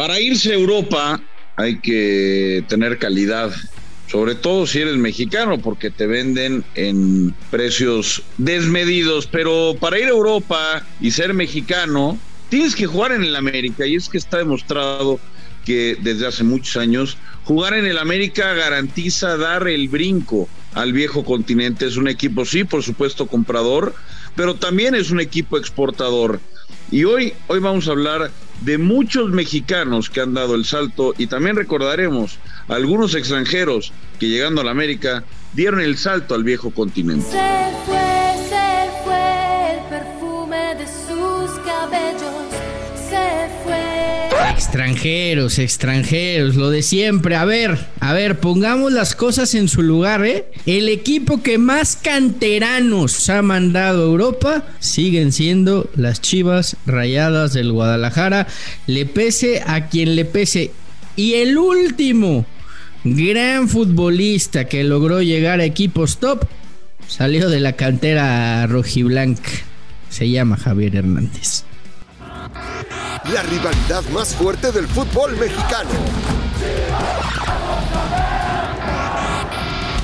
Para irse a Europa hay que tener calidad, sobre todo si eres mexicano, porque te venden en precios desmedidos, pero para ir a Europa y ser mexicano, tienes que jugar en el América y es que está demostrado que desde hace muchos años jugar en el América garantiza dar el brinco al viejo continente. Es un equipo, sí, por supuesto, comprador, pero también es un equipo exportador. Y hoy, hoy vamos a hablar de muchos mexicanos que han dado el salto y también recordaremos a algunos extranjeros que llegando a la América dieron el salto al viejo continente. Se fue, se fue el perfume de sus cabellos. Extranjeros, extranjeros, lo de siempre. A ver, a ver, pongamos las cosas en su lugar, ¿eh? El equipo que más canteranos ha mandado a Europa siguen siendo las Chivas Rayadas del Guadalajara. Le pese a quien le pese. Y el último gran futbolista que logró llegar a equipos top salió de la cantera rojiblanca. Se llama Javier Hernández. La rivalidad más fuerte del fútbol mexicano.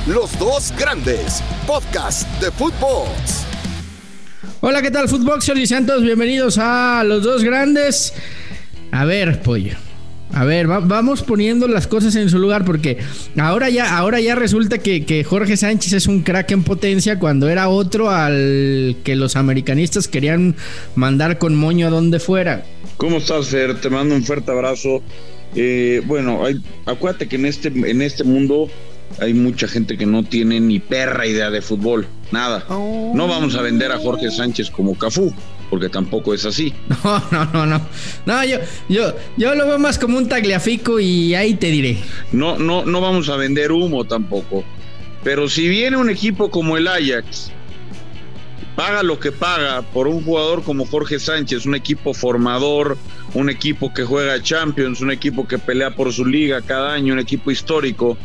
Los dos grandes. Podcast de fútbol. Hola, ¿qué tal, Footboxers y Santos? Bienvenidos a Los Dos Grandes. A ver, pollo. A ver, va- vamos poniendo las cosas en su lugar porque ahora ya, ahora ya resulta que, que Jorge Sánchez es un crack en potencia cuando era otro al que los americanistas querían mandar con moño a donde fuera. ¿Cómo estás, Fer? Te mando un fuerte abrazo. Eh, bueno, hay, acuérdate que en este, en este mundo hay mucha gente que no tiene ni perra idea de fútbol, nada. No vamos a vender a Jorge Sánchez como Cafú, porque tampoco es así. No, no, no, no. No, yo, yo, yo lo veo más como un tagliafico y ahí te diré. No, no, no vamos a vender humo tampoco. Pero si viene un equipo como el Ajax, paga lo que paga por un jugador como Jorge Sánchez, un equipo formador, un equipo que juega Champions, un equipo que pelea por su liga cada año, un equipo histórico,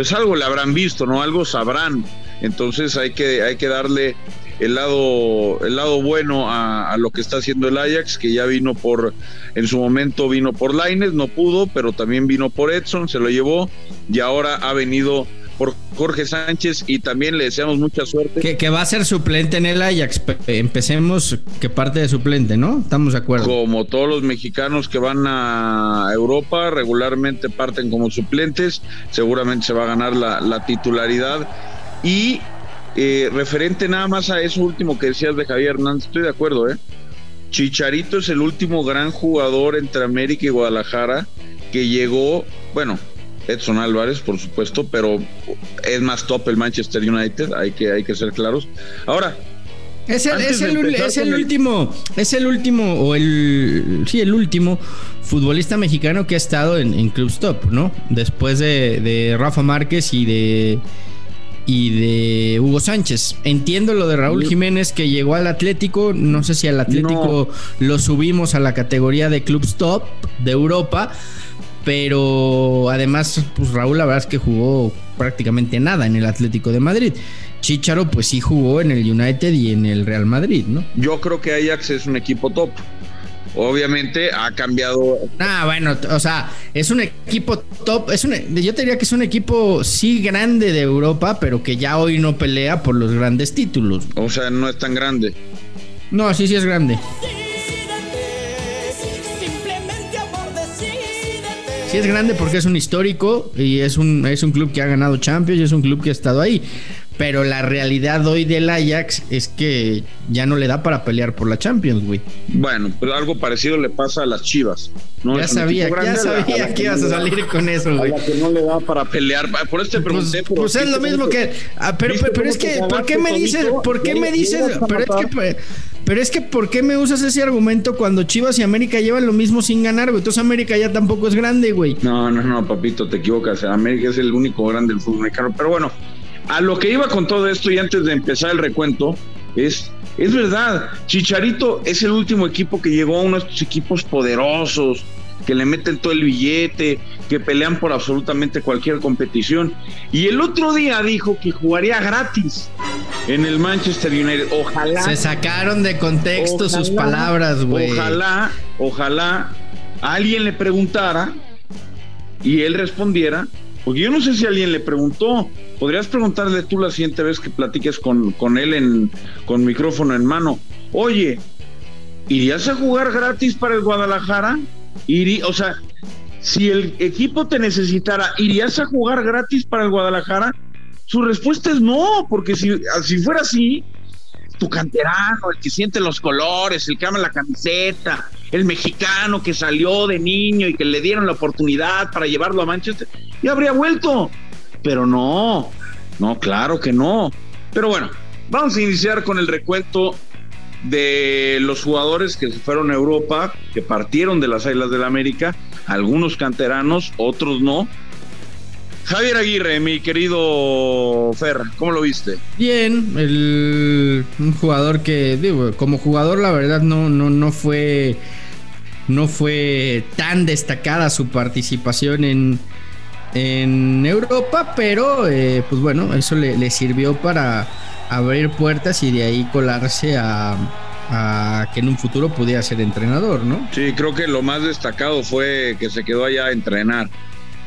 pues algo le habrán visto, ¿no? Algo sabrán. Entonces hay que, hay que darle el lado, el lado bueno a, lo que está haciendo el Ajax, que ya vino por, en su momento vino por Laines, no pudo, pero también vino por Edson, se lo llevó, y ahora ha venido por Jorge Sánchez y también le deseamos mucha suerte. Que, que va a ser suplente en el Ajax. Pe- Empecemos que parte de suplente, ¿no? Estamos de acuerdo. Como todos los mexicanos que van a Europa, regularmente parten como suplentes, seguramente se va a ganar la, la titularidad. Y eh, referente nada más a eso último que decías de Javier Hernández, estoy de acuerdo, ¿eh? Chicharito es el último gran jugador entre América y Guadalajara que llegó, bueno, Edson Álvarez, por supuesto, pero es más top el Manchester United, hay que, hay que ser claros. Ahora, Es el, es el, empezar es el con el- último, es el último, o el, sí, el último futbolista mexicano que ha estado en, en Club Stop, ¿no? Después de, de Rafa Márquez y de, y de Hugo Sánchez. Entiendo lo de Raúl Jiménez que llegó al Atlético, no sé si al Atlético lo subimos a la categoría de Club Stop de Europa, pero además, pues Raúl la verdad es que jugó prácticamente nada en el Atlético de Madrid. Chicharo pues sí jugó en el United y en el Real Madrid, ¿no? yo creo que Ajax es un equipo top. Obviamente ha cambiado Ah, bueno, o sea, es un equipo top, es un, yo te diría que es un equipo sí grande de Europa, pero que ya hoy no pelea por los grandes títulos. O sea, no es tan grande. No, sí, sí es grande. Sí es grande porque es un histórico y es un, es un club que ha ganado Champions y es un club que ha estado ahí. Pero la realidad hoy del Ajax es que ya no le da para pelear por la Champions, güey. Bueno, pues algo parecido le pasa a las Chivas. ¿no? Ya sabía, ya sabía que ibas a salir con eso, A güey. la que no le da para pelear. Por eso te Pues, pregunté. pero pues es ¿viste lo mismo que. ah, pero, ¿Viste pero, pero es que, ¿por qué me dices? ¿Por qué me dices? Pero es que. Pero es que, ¿por qué me usas ese argumento cuando Chivas y América llevan lo mismo sin ganar, güey? Entonces América ya tampoco es grande, güey. No, no, no, papito, te equivocas. América es el único grande del fútbol mexicano. Pero bueno, a lo que iba con todo esto y antes de empezar el recuento, es, es verdad, Chicharito es el último equipo que llegó a uno de estos equipos poderosos, que le meten todo el billete, que pelean por absolutamente cualquier competición. Y el otro día dijo que jugaría gratis en el Manchester United. Ojalá. Se sacaron de contexto sus palabras, güey. Ojalá, ojalá alguien le preguntara y él respondiera, porque yo no sé si alguien le preguntó, podrías preguntarle tú la siguiente vez que platiques con, con él en, con micrófono en mano, oye, ¿irías a jugar gratis para el Guadalajara? Irí, o sea, si el equipo te necesitara, ¿irías a jugar gratis para el Guadalajara? Su respuesta es no, porque si, fuera así, tu canterano, el que siente los colores, el que ama la camiseta, el mexicano que salió de niño y que le dieron la oportunidad para llevarlo a Manchester, y habría vuelto. Pero no, no, claro que no. Pero bueno, vamos a iniciar con el recuento de los jugadores que se fueron a Europa, que partieron de las Islas del la América, algunos canteranos, otros no. Javier Aguirre, mi querido Fer, ¿cómo lo viste? Bien, el, un jugador que, digo, como jugador la verdad no, no, no fue no fue tan destacada su participación en, en Europa, pero eh, pues bueno, eso le, le, sirvió para abrir puertas y de ahí colarse a, a, que en un futuro pudiera ser entrenador, ¿no? Sí, creo que lo más destacado fue que se quedó allá a entrenar.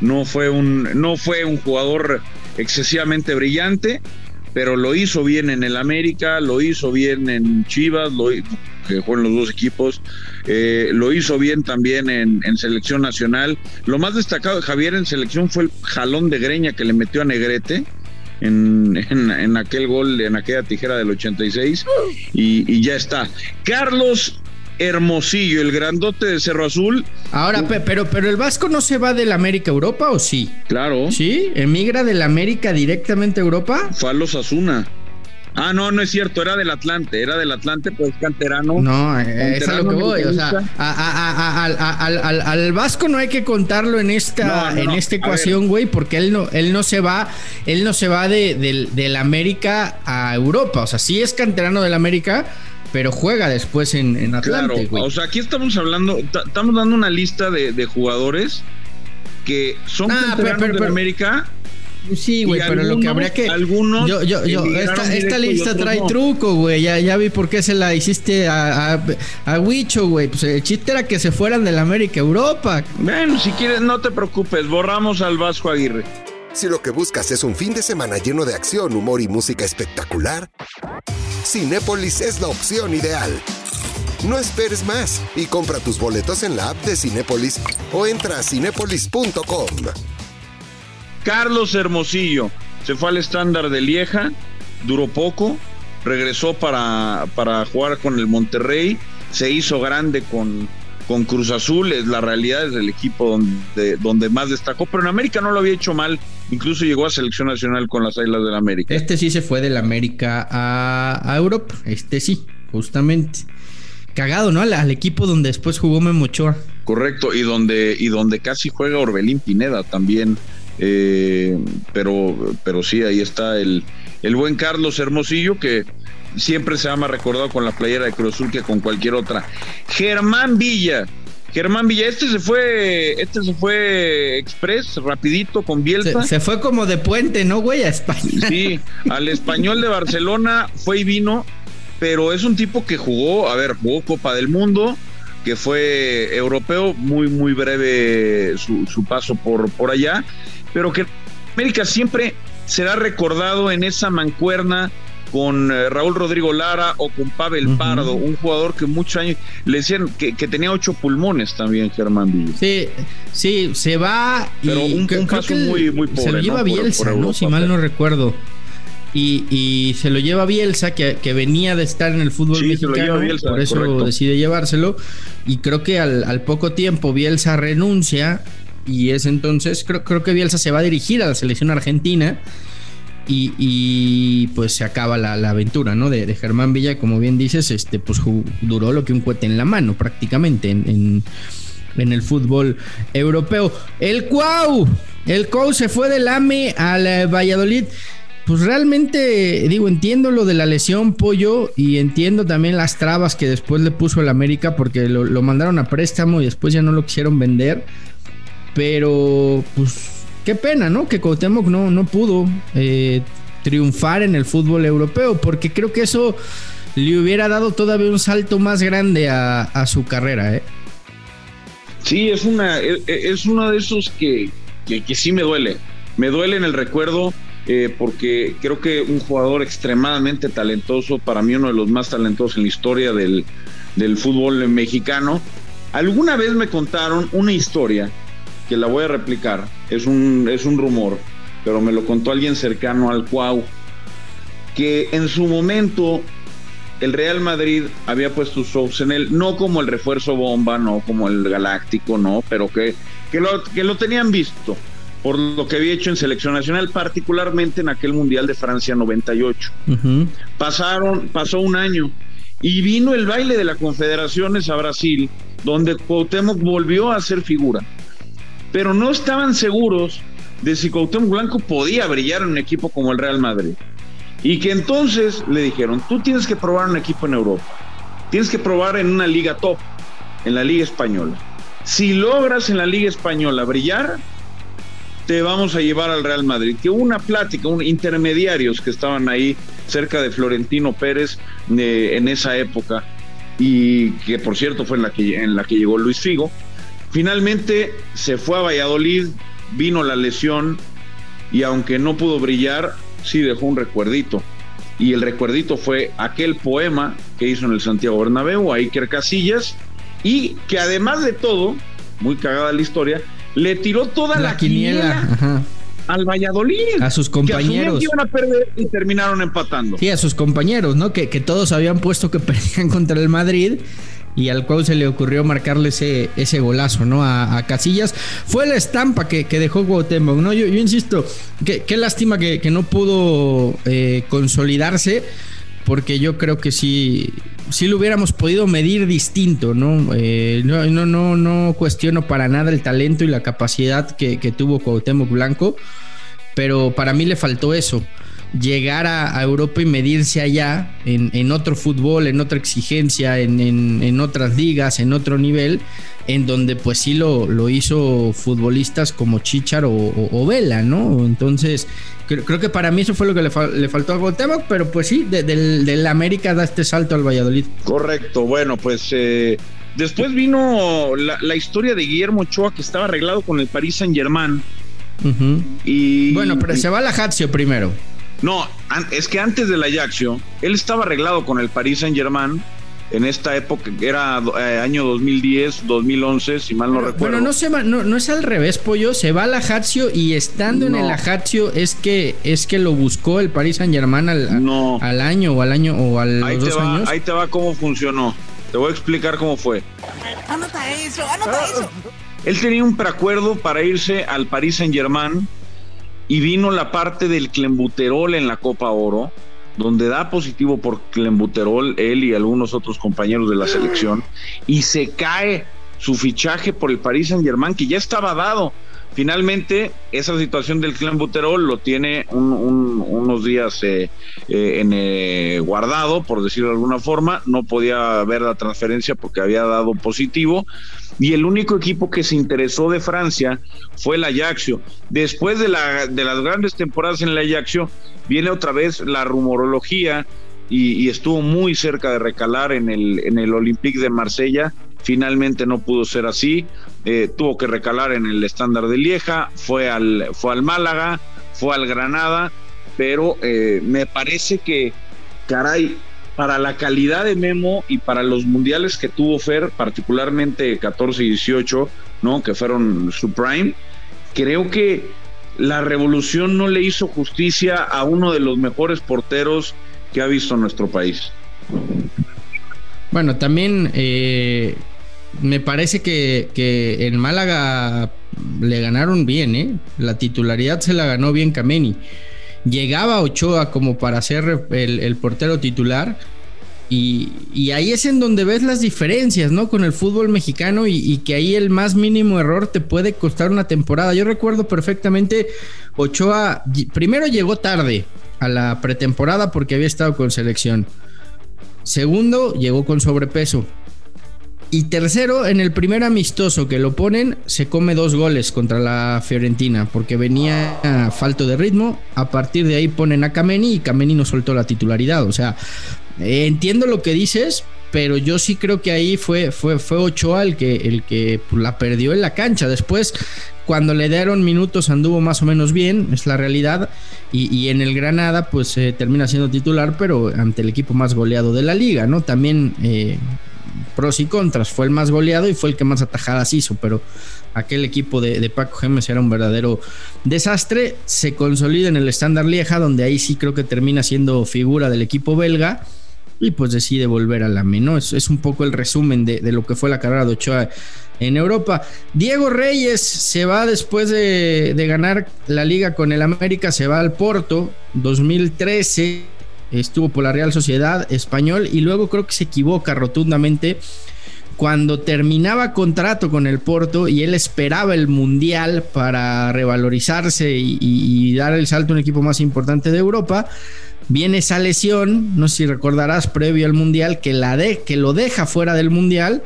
No fue un, no fue un jugador excesivamente brillante, pero lo hizo bien en el América, lo hizo bien en Chivas, lo, que jugó en los dos equipos, eh, lo hizo bien también en, selección nacional. Lo más destacado de Javier en selección fue el jalón de greña que le metió a Negrete. En, en, en aquel gol, en aquella tijera del 86, y, y ya está. Carlos Hermosillo, el grandote de Cerro Azul. Ahora, pero, pero el Vasco no se va del América a Europa o sí? Claro. ¿Sí? ¿Emigra del América directamente a Europa? Fue a los Asuna. Ah, no, no es cierto, era del Atlante, era del Atlante, pues canterano. No, canterano es a lo que voy, o sea, a, a, a, al, al, Vasco no hay que contarlo en esta, no, no, en esta ecuación, güey, porque él no, él no se va, él no se va de, de, del América a Europa, o sea, sí es canterano del América, pero juega después en, en Atlante, claro, O sea, aquí estamos hablando, estamos dando una lista de, de jugadores que son ah, pero, pero, pero, de América. Sí, güey, pero algunos, lo que habría que. Algunos. Yo, yo, yo, esta, esta lista trae no. truco, güey. Ya, ya vi por qué se la hiciste a, a, a Huicho, güey. Pues el chiste era que se fueran del América a Europa. Bueno, si quieres, no te preocupes. Borramos al Vasco Aguirre. Si lo que buscas es un fin de semana lleno de acción, humor y música espectacular, Cinépolis es la opción ideal. No esperes más y compra tus boletos en la app de Cinépolis o entra a cinépolis.com. Carlos Hermosillo se fue al estándar de Lieja, duró poco, regresó para, para jugar con el Monterrey, se hizo grande con, con Cruz Azul, es la realidad es el equipo donde, donde más destacó, pero en América no lo había hecho mal, incluso llegó a selección nacional con las Islas del América. Este sí se fue del América a, a Europa, este sí, justamente. Cagado, ¿no? Al, al, equipo donde después jugó Memo Ochoa. Correcto, y donde, y donde casi juega Orbelín Pineda también. Eh, pero, pero sí, ahí está el, el buen Carlos Hermosillo que siempre se llama recordado con la playera de Cruz Azul que con cualquier otra. Germán Villa. Germán Villa, este se fue, este se fue express, rapidito con Bielsa. Se, se, fue como de puente, ¿no, güey? A España. Sí, al español de Barcelona fue y vino, pero es un tipo que jugó, a ver, jugó Copa del Mundo, que fue europeo, muy, muy breve su, su paso por, por allá, pero que América siempre será recordado en esa mancuerna con eh, Raúl Rodrigo Lara o con Pavel uh -huh. Pardo, un jugador que muchos años le decían que, que, tenía ocho pulmones también, Germán Villa. Sí, sí, se va. Pero y un, un caso muy, muy pobre. Se lo lleva ¿no? Bielsa, por, por ¿no? Si mal no recuerdo. Y, y, se lo lleva Bielsa, que, que, venía de estar en el fútbol sí, mexicano, Bielsa, por eso correcto. decide llevárselo. Y creo que al, al, poco tiempo Bielsa renuncia y es entonces, creo, creo que Bielsa se va a dirigir a la selección argentina. Y, pues se acaba la, aventura, ¿no? De, Germán Villa, como bien dices, este, pues duró lo que un cohete en la mano, prácticamente, en, en, en el fútbol europeo. El Cuau, el Cuau se fue del AME al eh, Valladolid. Pues realmente, digo, entiendo lo de la lesión, Pollo, y entiendo también las trabas que después le puso el América, porque lo, lo mandaron a préstamo y después ya no lo quisieron vender. Pero, pues, qué pena, ¿no? Que Cuauhtémoc no, no pudo eh, triunfar en el fútbol europeo, porque creo que eso le hubiera dado todavía un salto más grande a, su carrera, ¿eh? Sí, es una, e, e, es uno de esos que, que, sí me duele. Me duele en el recuerdo eh, porque creo que un jugador extremadamente talentoso, para mí uno de los más talentosos en la historia del, del fútbol mexicano. Alguna vez me contaron una historia que la voy a replicar, es un, es un rumor, pero me lo contó alguien cercano al Cuau, que en su momento el Real Madrid había puesto sus ojos en él, no como el refuerzo bomba, no como el galáctico, no, pero que, que, lo, que lo tenían visto por lo que había hecho en selección nacional, particularmente en aquel Mundial de Francia 98. Pasaron, pasó un año y vino el baile de las confederaciones a Brasil, donde Cuauhtémoc volvió a ser figura. Pero no estaban seguros de si Cuauhtémoc Blanco podía brillar en un equipo como el Real Madrid. Y que entonces le dijeron, tú tienes que probar un equipo en Europa, tienes que probar en una liga top, en la liga española. Si logras en la liga española brillar, te vamos a llevar al Real Madrid. Que una plática, un intermediarios que estaban ahí cerca de Florentino Pérez eh, en esa época y que por cierto fue en la que, en la que llegó Luis Figo. Finalmente se fue a Valladolid, vino la lesión y aunque no pudo brillar, sí dejó un recuerdito. Y el recuerdito fue aquel poema que hizo en el Santiago Bernabéu, a Iker Casillas, y que además de todo, muy cagada la historia, le tiró toda la, quiniela, al Valladolid. A sus compañeros. Que iban a perder y terminaron empatando. Sí, a sus compañeros, ¿no? Que, que todos habían puesto que perdían contra el Madrid y al cual se le ocurrió marcarle ese, ese golazo, ¿no? A, Casillas. Fue la estampa que, dejó Cuauhtémoc, ¿no? Yo, yo insisto, qué lástima que, no pudo eh, consolidarse, porque yo creo que sí, sí lo hubiéramos podido medir distinto, ¿no? Eh, no, no, no, no cuestiono para nada el talento y la capacidad que, que tuvo Cuauhtémoc Blanco, pero para mí le faltó eso llegar a, Europa y medirse allá en, otro fútbol, en otra exigencia, en, otras ligas, en otro nivel, en donde pues sí lo, lo hizo futbolistas como Chichar o, Vela, ¿no? Entonces, creo, que para mí eso fue lo que le, faltó a Cuauhtémoc, pero pues sí, del, América da este salto al Valladolid. Correcto, bueno, pues... Eh, después vino la, historia de Guillermo Ochoa que estaba arreglado con el Paris Saint Germain. y, bueno, pero se va a la Lazio primero. No, es que antes del Ajaxio, él estaba arreglado con el Paris Saint Germain en esta época, era eh, año 2010, 2011, si mal no recuerdo. Bueno, no, se no, es al revés, Pollo, se va al Ajaccio y estando en el Ajaccio es que, es que lo buscó el Paris Saint Germain al, al año o al año o al ahí dos años. Ahí te va cómo funcionó. Te voy a explicar cómo fue. Anota eso, anota eso. Él tenía un preacuerdo para irse al Paris Saint Germain y vino la parte del clembuterol en la Copa Oro, donde da positivo por clembuterol él y algunos otros compañeros de la selección, y se cae su fichaje por el Paris Saint Germain, que ya estaba dado. Finalmente, esa situación del clenbuterol lo tiene unos días eh, eh, en, eh, guardado, por decirlo de alguna forma. No podía ver la transferencia porque había dado positivo y el único equipo que se interesó de Francia fue el Ajaxio. Después de, la, de las grandes temporadas en el Ajaxio, viene otra vez la rumorología y, estuvo muy cerca de recalar en el, en el Olympique de Marsella. Finalmente no pudo ser así, eh, tuvo que recalar en el estándar de Lieja, fue al, fue al Málaga, fue al Granada, pero eh, me parece que, caray, para la calidad de Memo y para los mundiales que tuvo Fer, particularmente 14 y 18, ¿no? que fueron su prime, creo que la revolución no le hizo justicia a uno de los mejores porteros que ha visto nuestro país. Bueno, también eh, me parece que, en Málaga le ganaron bien, ¿eh? La titularidad se la ganó bien Kameni llegaba Ochoa como para ser el, portero titular. Y, ahí es en donde ves las diferencias, ¿no? Con el fútbol mexicano y, que ahí el más mínimo error te puede costar una temporada. Yo recuerdo perfectamente, Ochoa primero llegó tarde a la pretemporada porque había estado con selección. Segundo, llegó con sobrepeso. Y tercero, en el primer amistoso que lo ponen, se come dos goles contra la Fiorentina, porque venía falto de ritmo. A partir de ahí ponen a Kameni y Kameni no soltó la titularidad. O sea, entiendo lo que dices, pero yo sí creo que ahí fue, fue, fue Ochoa el que, el que pues, la perdió en la cancha. Después, cuando le dieron minutos, anduvo más o menos bien, es la realidad. Y, en el Granada, pues eh, termina siendo titular, pero ante el equipo más goleado de la liga, ¿no? También eh, pros y contras. Fue el más goleado y fue el que más atajadas hizo, pero aquel equipo de, Paco Gemes era un verdadero desastre. Se consolida en el estándar Lieja, donde ahí sí creo que termina siendo figura del equipo belga y pues decide volver a la ¿no? Es, un poco el resumen de, lo que fue la carrera de Ochoa en Europa. Diego Reyes se va después de, de ganar la liga con el América, se va al Porto 2013 estuvo por la Real Sociedad Español y luego creo que se equivoca rotundamente cuando terminaba contrato con el Porto y él esperaba el Mundial para revalorizarse y, dar el salto a un equipo más importante de Europa, viene esa lesión, no sé si recordarás, previo al Mundial, que, la de, que lo deja fuera del Mundial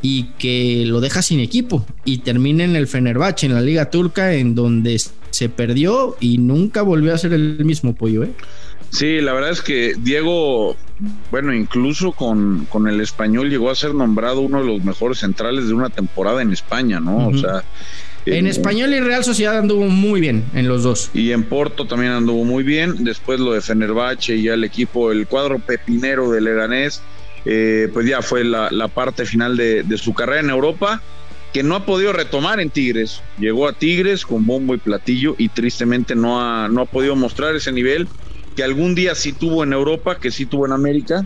y que lo deja sin equipo y termina en el Fenerbahce, en la Liga Turca, en donde se perdió y nunca volvió a ser el mismo pollo, ¿eh? Sí, la verdad es que Diego, bueno, incluso con, con, el español llegó a ser nombrado uno de los mejores centrales de una temporada en España, ¿no? O sea. En español y Real Sociedad anduvo muy bien en los dos. Y en Porto también anduvo muy bien. Después lo de Fenerbahce y ya el equipo, el cuadro pepinero de Leganés, eh, pues ya fue la, la parte final de, de, su carrera en Europa, que no ha podido retomar en Tigres. Llegó a Tigres con bombo y platillo y tristemente no ha, no ha podido mostrar ese nivel que algún día sí tuvo en Europa, que sí tuvo en América,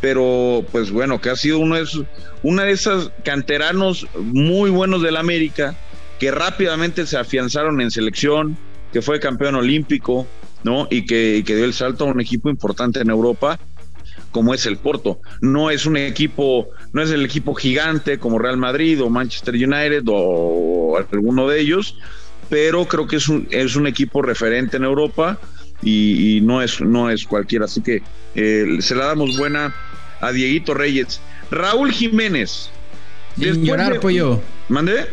pero pues bueno, que ha sido uno de esos, una de esas canteranos muy buenos del América, que rápidamente se afianzaron en selección, que fue campeón olímpico, ¿no? Y que, que dio el salto a un equipo importante en Europa, como es el Porto. No es un equipo, no es el equipo gigante como Real Madrid o Manchester United o, alguno de ellos, pero creo que es un, es un equipo referente en Europa y, no, es, no es cualquiera. Así que eh, se la damos buena a Dieguito Reyes. Raúl Jiménez. Sin llorar, pollo. ¿Mande?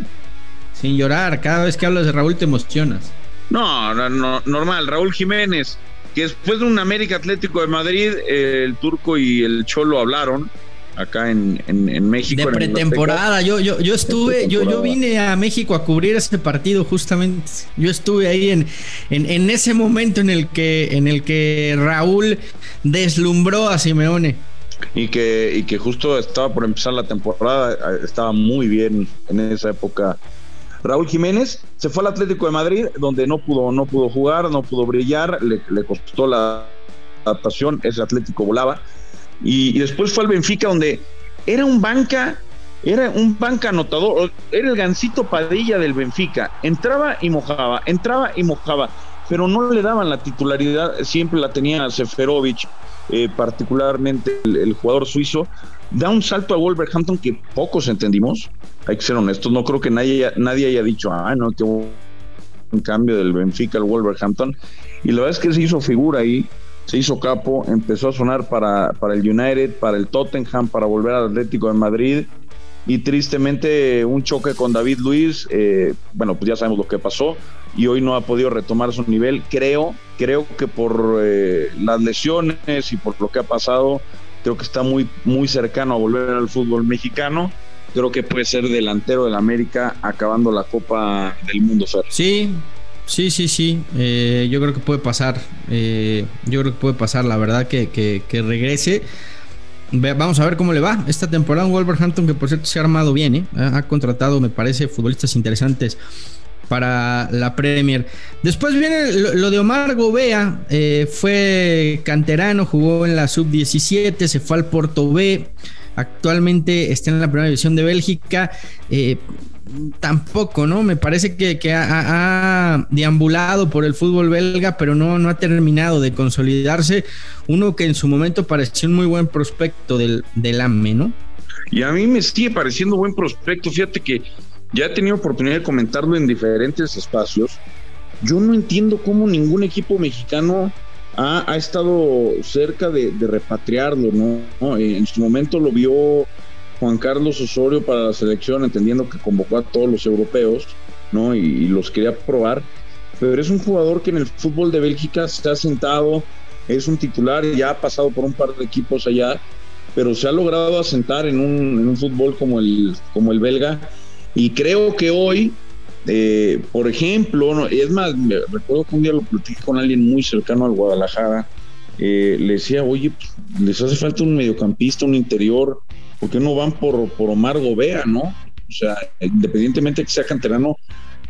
Sin llorar, cada vez que hablas de Raúl te emocionas. No, no, normal. Raúl Jiménez, que después de un América Atlético de Madrid, el turco y el Cholo hablaron acá en, en, México. De pretemporada, yo, yo, yo estuve, yo, yo vine a México a cubrir ese partido justamente. Yo estuve ahí en, en, ese momento en el que, en el que Raúl deslumbró a Simeone. Y que, y que justo estaba por empezar la temporada, estaba muy bien en esa época. Raúl Jiménez se fue al Atlético de Madrid, donde no pudo, no pudo jugar, no pudo brillar, le, le costó la adaptación, ese Atlético volaba y, después fue al Benfica donde era un banca, era un banca anotador, era el gancito Padilla del Benfica, entraba y mojaba, entraba y mojaba, pero no le daban la titularidad, siempre la tenía Seferovic, eh, particularmente el, jugador suizo, da un salto a Wolverhampton que pocos entendimos, hay que ser honestos, no creo que nadie, nadie haya dicho, ah, no, que un cambio del Benfica al Wolverhampton, y la verdad es que se hizo figura ahí, se hizo capo, empezó a sonar para, para el United, para el Tottenham, para volver al Atlético de Madrid y tristemente un choque con David Luis, eh, bueno, pues ya sabemos lo que pasó y hoy no ha podido retomar su nivel. Creo, creo que por eh, las lesiones y por lo que ha pasado, creo que está muy, muy cercano a volver al fútbol mexicano. Creo que puede ser delantero del América acabando la Copa del Mundo, Fer. Sí, Sí, sí, sí. Eh, yo creo que puede pasar. Eh, yo creo que puede pasar, la verdad, que, que, regrese. Vamos a ver cómo le va esta temporada. Un Wolverhampton que por cierto se ha armado bien, ¿eh? ha contratado, me parece, futbolistas interesantes para la Premier. Después viene lo, de Omar Gobea, fue canterano, jugó en la sub-17, se fue al Porto B, actualmente está en la primera división de Bélgica tampoco, ¿no? Me parece que, ha, deambulado por el fútbol belga, pero no, no ha terminado de consolidarse. Uno que en su momento pareció un muy buen prospecto del, del AME, ¿no? Y a mí me sigue pareciendo buen prospecto. Fíjate que ya he tenido oportunidad de comentarlo en diferentes espacios. Yo no entiendo cómo ningún equipo mexicano ha, estado cerca de, repatriarlo, ¿no? En su momento lo vio Juan Carlos Osorio para la selección, entendiendo que convocó a todos los europeos, ¿no? Y, los quería probar. Pero es un jugador que en el fútbol de Bélgica se ha sentado, es un titular, ya ha pasado por un par de equipos allá, pero se ha logrado asentar en un, en un fútbol como el, como el belga. Y creo que hoy, eh, por ejemplo, es más, me recuerdo que un día lo platiqué con alguien muy cercano al Guadalajara. Eh, le decía, oye, pues, les hace falta un mediocampista, un interior, ¿por qué no van por, por Omar Gobea, no? O sea, independientemente que sea canterano,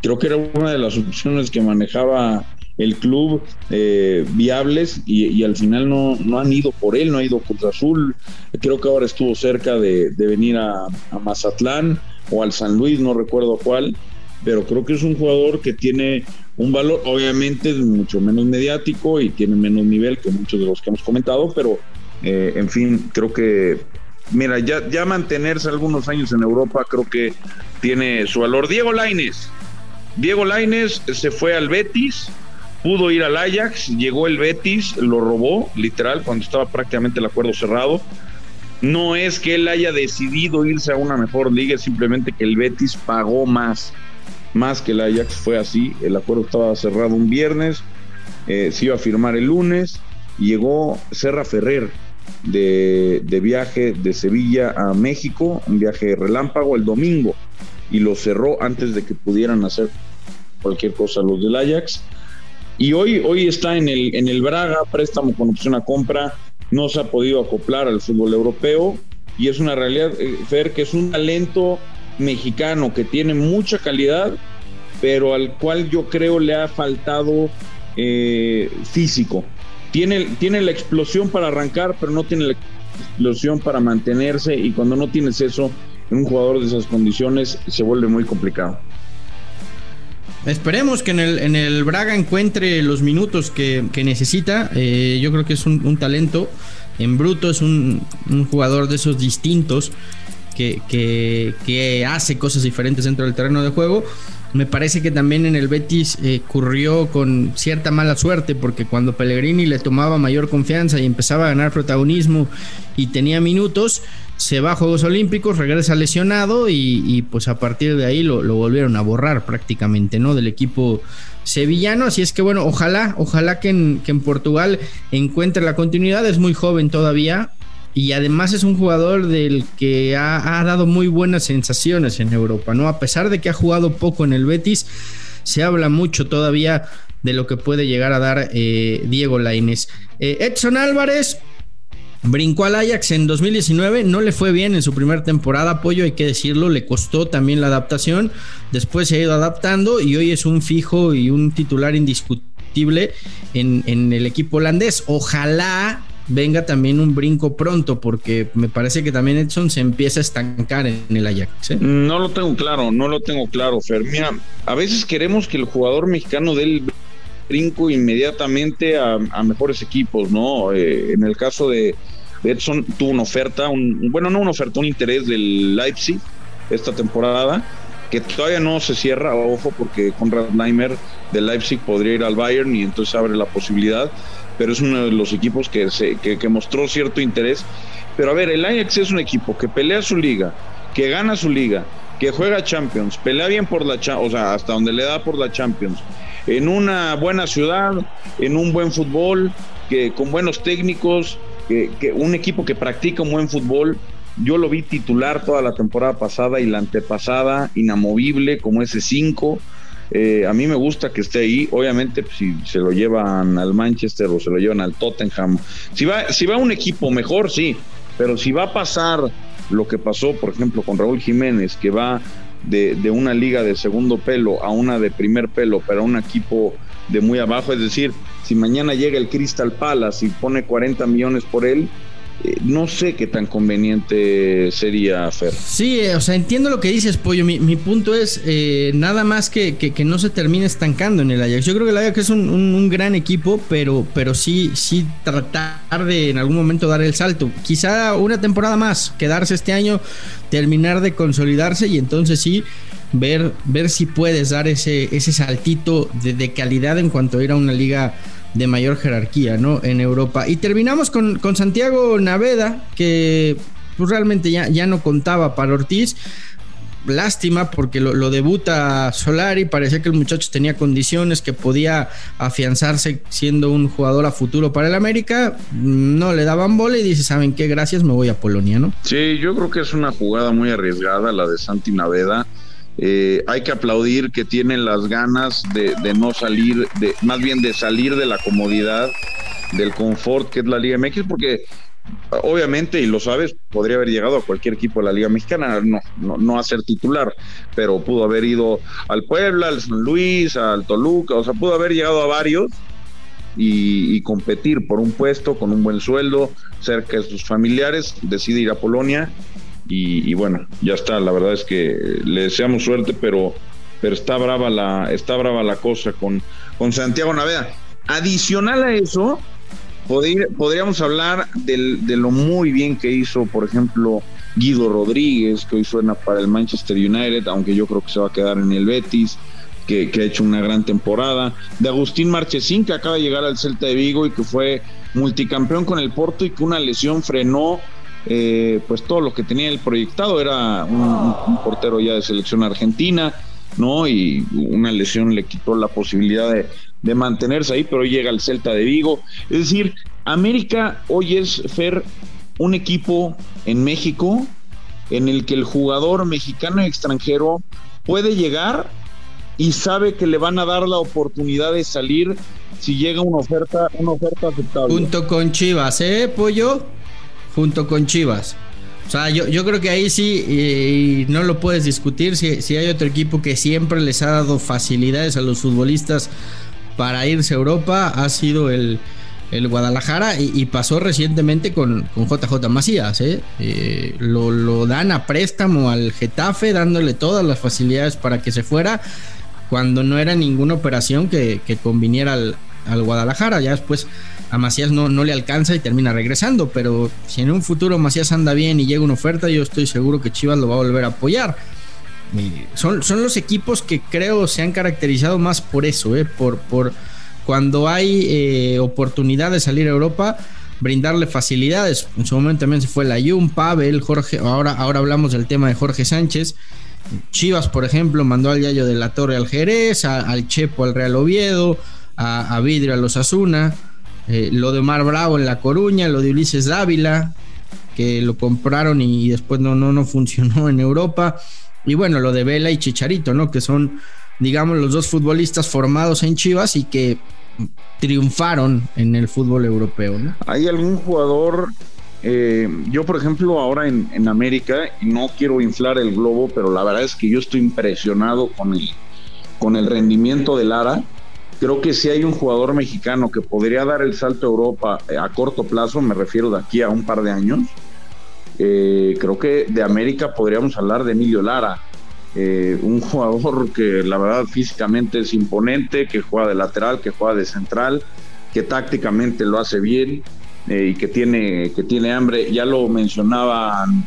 creo que era una de las opciones que manejaba el club eh, viables y, al final no, no, han ido por él, no ha ido Cruz Azul, creo que ahora estuvo cerca de, venir a, Mazatlán o al San Luis, no recuerdo cuál, pero creo que es un jugador que tiene un valor, obviamente es mucho menos mediático y tiene menos nivel que muchos de los que hemos comentado, pero eh, en fin, creo que, mira, ya, ya mantenerse algunos años en Europa creo que tiene su valor. Diego Laines, Diego Laines se fue al Betis, pudo ir al Ajax, llegó el Betis, lo robó, literal, cuando estaba prácticamente el acuerdo cerrado. No es que él haya decidido irse a una mejor liga, es simplemente que el Betis pagó más, más que el Ajax, fue así. El acuerdo estaba cerrado un viernes, eh, se iba a firmar el lunes, llegó Serra Ferrer de, de viaje de Sevilla a México, un viaje relámpago el domingo, y lo cerró antes de que pudieran hacer cualquier cosa los del Ajax y hoy, hoy está en el, en el Braga, préstamo con opción a compra, no se ha podido acoplar al fútbol europeo y es una realidad, eh, Fer, que es un talento mexicano que tiene mucha calidad, pero al cual yo creo le ha faltado eh, físico. Tiene, tiene la explosión para arrancar, pero no tiene la explosión para mantenerse y cuando no tienes eso en un jugador de esas condiciones se vuelve muy complicado. Esperemos que en el, en el Braga encuentre los minutos que, necesita. Eh, yo creo que es un, talento en bruto, es un, jugador de esos distintos que, que, hace cosas diferentes dentro del terreno de juego. Me parece que también en el Betis eh, ocurrió con cierta mala suerte, porque cuando Pellegrini le tomaba mayor confianza y empezaba a ganar protagonismo y tenía minutos, se va a Juegos Olímpicos, regresa lesionado y, pues a partir de ahí lo, volvieron a borrar prácticamente, ¿no? Del equipo sevillano. Así es que bueno, ojalá, ojalá que en, que en Portugal encuentre la continuidad. Es muy joven todavía y además es un jugador del que ha, dado muy buenas sensaciones en Europa, ¿no? A pesar de que ha jugado poco en el Betis, se habla mucho todavía de lo que puede llegar a dar eh, Diego Lainez. Eh, Edson Álvarez, Brincó al Ajax en 2019, no le fue bien en su primera temporada, apoyo, hay que decirlo, le costó también la adaptación, después se ha ido adaptando y hoy es un fijo y un titular indiscutible en, el equipo holandés. Ojalá venga también un brinco pronto, porque me parece que también Edson se empieza a estancar en el Ajax. ¿eh? No lo tengo claro, no lo tengo claro, Fer. Mira, a veces queremos que el jugador mexicano dé el brinco inmediatamente a, mejores equipos, ¿no? Eh, en el caso de Edson tuvo una oferta, un, bueno, no una oferta, un interés del Leipzig esta temporada, que todavía no se cierra, ojo, porque Conrad Leimer del Leipzig podría ir al Bayern y entonces abre la posibilidad, pero es uno de los equipos que, se, que, que mostró cierto interés. Pero a ver, el Ajax es un equipo que pelea su liga, que gana su liga, que juega Champions, pelea bien por la o sea, hasta donde le da por la Champions, en una buena ciudad, en un buen fútbol, que con buenos técnicos, que, un equipo que practica un buen fútbol. Yo lo vi titular toda la temporada pasada y la antepasada, inamovible como ese 5. Eh, a mí me gusta que esté ahí. Obviamente, pues, si se lo llevan al Manchester o se lo llevan al Tottenham. Si va, si va un equipo mejor, sí. Pero si va a pasar lo que pasó, por ejemplo, con Raúl Jiménez, que va de, de, una liga de segundo pelo a una de primer pelo, para un equipo de muy abajo, es decir, si mañana llega el Crystal Palace y pone 40 millones por él, no sé qué tan conveniente sería Fer. Sí, eh, o sea, entiendo lo que dices, Pollo. Mi, punto es eh, nada más que, que, no se termine estancando en el Ajax. Yo creo que el Ajax es un, un, gran equipo, pero, pero sí, sí tratar de en algún momento dar el salto. Quizá una temporada más, quedarse este año, terminar de consolidarse y entonces sí ver, ver si puedes dar ese, ese saltito de, calidad en cuanto ir a una liga de mayor jerarquía, ¿no? En Europa. Y terminamos con, Santiago Naveda, que pues realmente ya, ya no contaba para Ortiz. lástima porque lo, lo, debuta Solari, parecía que el muchacho tenía condiciones, que podía afianzarse siendo un jugador a futuro para el América, no le daban bola y dice, ¿saben qué? Gracias, me voy a Polonia, ¿no? Sí, yo creo que es una jugada muy arriesgada la de Santi Naveda. Eh, hay que aplaudir que tienen las ganas de, de, no salir, de, más bien de salir de la comodidad, del confort que es la Liga MX, porque obviamente, y lo sabes, podría haber llegado a cualquier equipo de la Liga Mexicana, no, no, no, a ser titular, pero pudo haber ido al Puebla, al San Luis, al Toluca, o sea, pudo haber llegado a varios y, y competir por un puesto con un buen sueldo cerca de sus familiares, decide ir a Polonia y, y, bueno, ya está, la verdad es que le deseamos suerte, pero, pero está brava la, está brava la cosa con, con Santiago Naveda. Adicional a eso, podría, podríamos hablar del, de lo muy bien que hizo, por ejemplo, Guido Rodríguez, que hoy suena para el Manchester United, aunque yo creo que se va a quedar en el Betis, que ha hecho una gran temporada, de Agustín Marchesín, que acaba de llegar al Celta de Vigo y que fue multicampeón con el Porto y que una lesión frenó eh, pues todo lo que tenía el proyectado era un, portero ya de selección argentina, ¿no? Y una lesión le quitó la posibilidad de, de mantenerse ahí, pero llega el Celta de Vigo. Es decir, América hoy es, Fer, un equipo en México en el que el jugador mexicano y extranjero puede llegar y sabe que le van a dar la oportunidad de salir si llega una oferta, una oferta aceptable. Junto con Chivas, ¿eh, Pollo? Junto con Chivas. O sea, yo, yo creo que ahí sí, y, no lo puedes discutir, si, si, hay otro equipo que siempre les ha dado facilidades a los futbolistas para irse a Europa, ha sido el, el Guadalajara y, pasó recientemente con, con JJ Macías. ¿eh? Eh, lo, lo, dan a préstamo al Getafe, dándole todas las facilidades para que se fuera, cuando no era ninguna operación que, que conviniera al, al Guadalajara. Ya después a Macías no, no, le alcanza y termina regresando, pero si en un futuro Macías anda bien y llega una oferta, yo estoy seguro que Chivas lo va a volver a apoyar. Son, son los equipos que creo se han caracterizado más por eso, ¿eh? por, por cuando hay eh, oportunidad de salir a Europa, brindarle facilidades. En su momento también se fue la Jun, Pavel, Jorge, ahora, ahora hablamos del tema de Jorge Sánchez. Chivas, por ejemplo, mandó al Yayo de la Torre al Jerez, al Chepo al Real Oviedo, a, a Vidrio a los Asuna. Eh, lo de Omar Bravo en La Coruña, lo de Ulises Dávila, que lo compraron y después no, no, no funcionó en Europa. Y bueno, lo de Vela y Chicharito, ¿no? Que son, digamos, los dos futbolistas formados en Chivas y que triunfaron en el fútbol europeo. ¿Hay algún jugador? Eh, yo, por ejemplo, ahora en, en, América, y no quiero inflar el globo, pero la verdad es que yo estoy impresionado con el, con el rendimiento de Lara creo que si hay un jugador mexicano que podría dar el salto a Europa a corto plazo, me refiero de aquí a un par de años, eh, creo que de América podríamos hablar de Emilio Lara, eh, un jugador que la verdad físicamente es imponente, que juega de lateral, que juega de central, que tácticamente lo hace bien eh, y que tiene, que tiene hambre. Ya lo mencionaban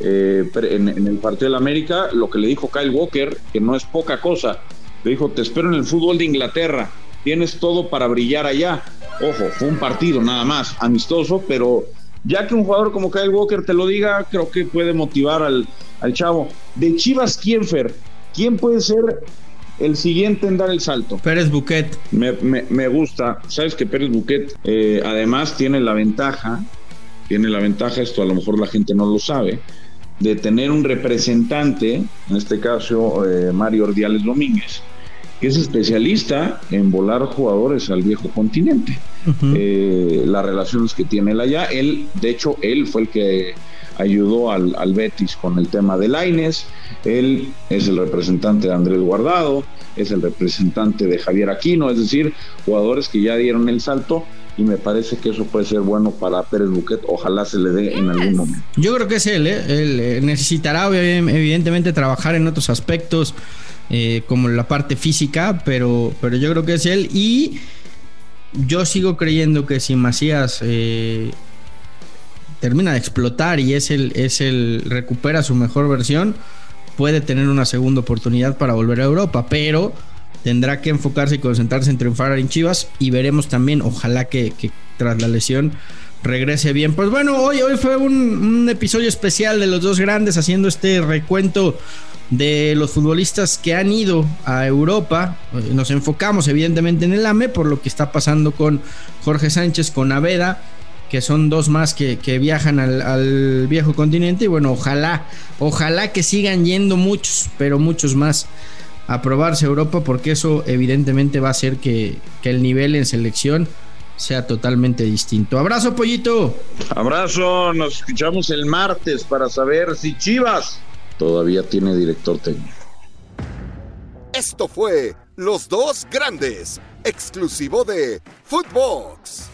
en, en el partido de América, lo que le dijo Kyle Walker, que no es poca cosa le dijo, te espero en el fútbol de Inglaterra, tienes todo para brillar allá. Ojo, fue un partido nada más, amistoso, pero ya que un jugador como Kyle Walker te lo diga, creo que puede motivar al, al chavo. De Chivas, ¿quién, Fer? ¿Quién puede ser el siguiente en dar el salto? Pérez Buquet. Me, me, me gusta. Sabes que Pérez Buquet eh, además tiene la ventaja, tiene la ventaja, esto a lo mejor la gente no lo sabe, de tener un representante, en este caso eh, Mario Ordiales Domínguez, que es especialista en volar jugadores al viejo continente. Uh -huh. eh, las relaciones que tiene él allá, él, de hecho, él fue el que ayudó al, al Betis con el tema de Laines, él es el representante de Andrés Guardado, es el representante de Javier Aquino, es decir, jugadores que ya dieron el salto y me parece que eso puede ser bueno para Pérez Buquet. Ojalá se le dé en algún momento. Yo creo que es él, ¿eh? él necesitará evidentemente trabajar en otros aspectos eh, como la parte física, pero, pero yo creo que es él y yo sigo creyendo que si Macías eh, termina de explotar y es el, es el recupera su mejor versión, puede tener una segunda oportunidad para volver a Europa, pero tendrá que enfocarse y concentrarse en triunfar en Chivas y veremos también, ojalá que, tras la lesión regrese bien. Pues bueno, hoy, hoy fue un, episodio especial de los dos grandes haciendo este recuento de los futbolistas que han ido a Europa. Eh, Nos enfocamos evidentemente en el AME por lo que está pasando con Jorge Sánchez, con Aveda, que son dos más que, que viajan al, viejo continente. Y bueno, ojalá, ojalá que sigan yendo muchos, pero muchos más a probarse Europa, porque eso evidentemente va a hacer que, que el nivel en selección sea totalmente distinto. Abrazo, pollito. Abrazo, nos escuchamos el martes para saber si Chivas todavía tiene director técnico. Esto fue Los Dos Grandes, exclusivo de Footbox.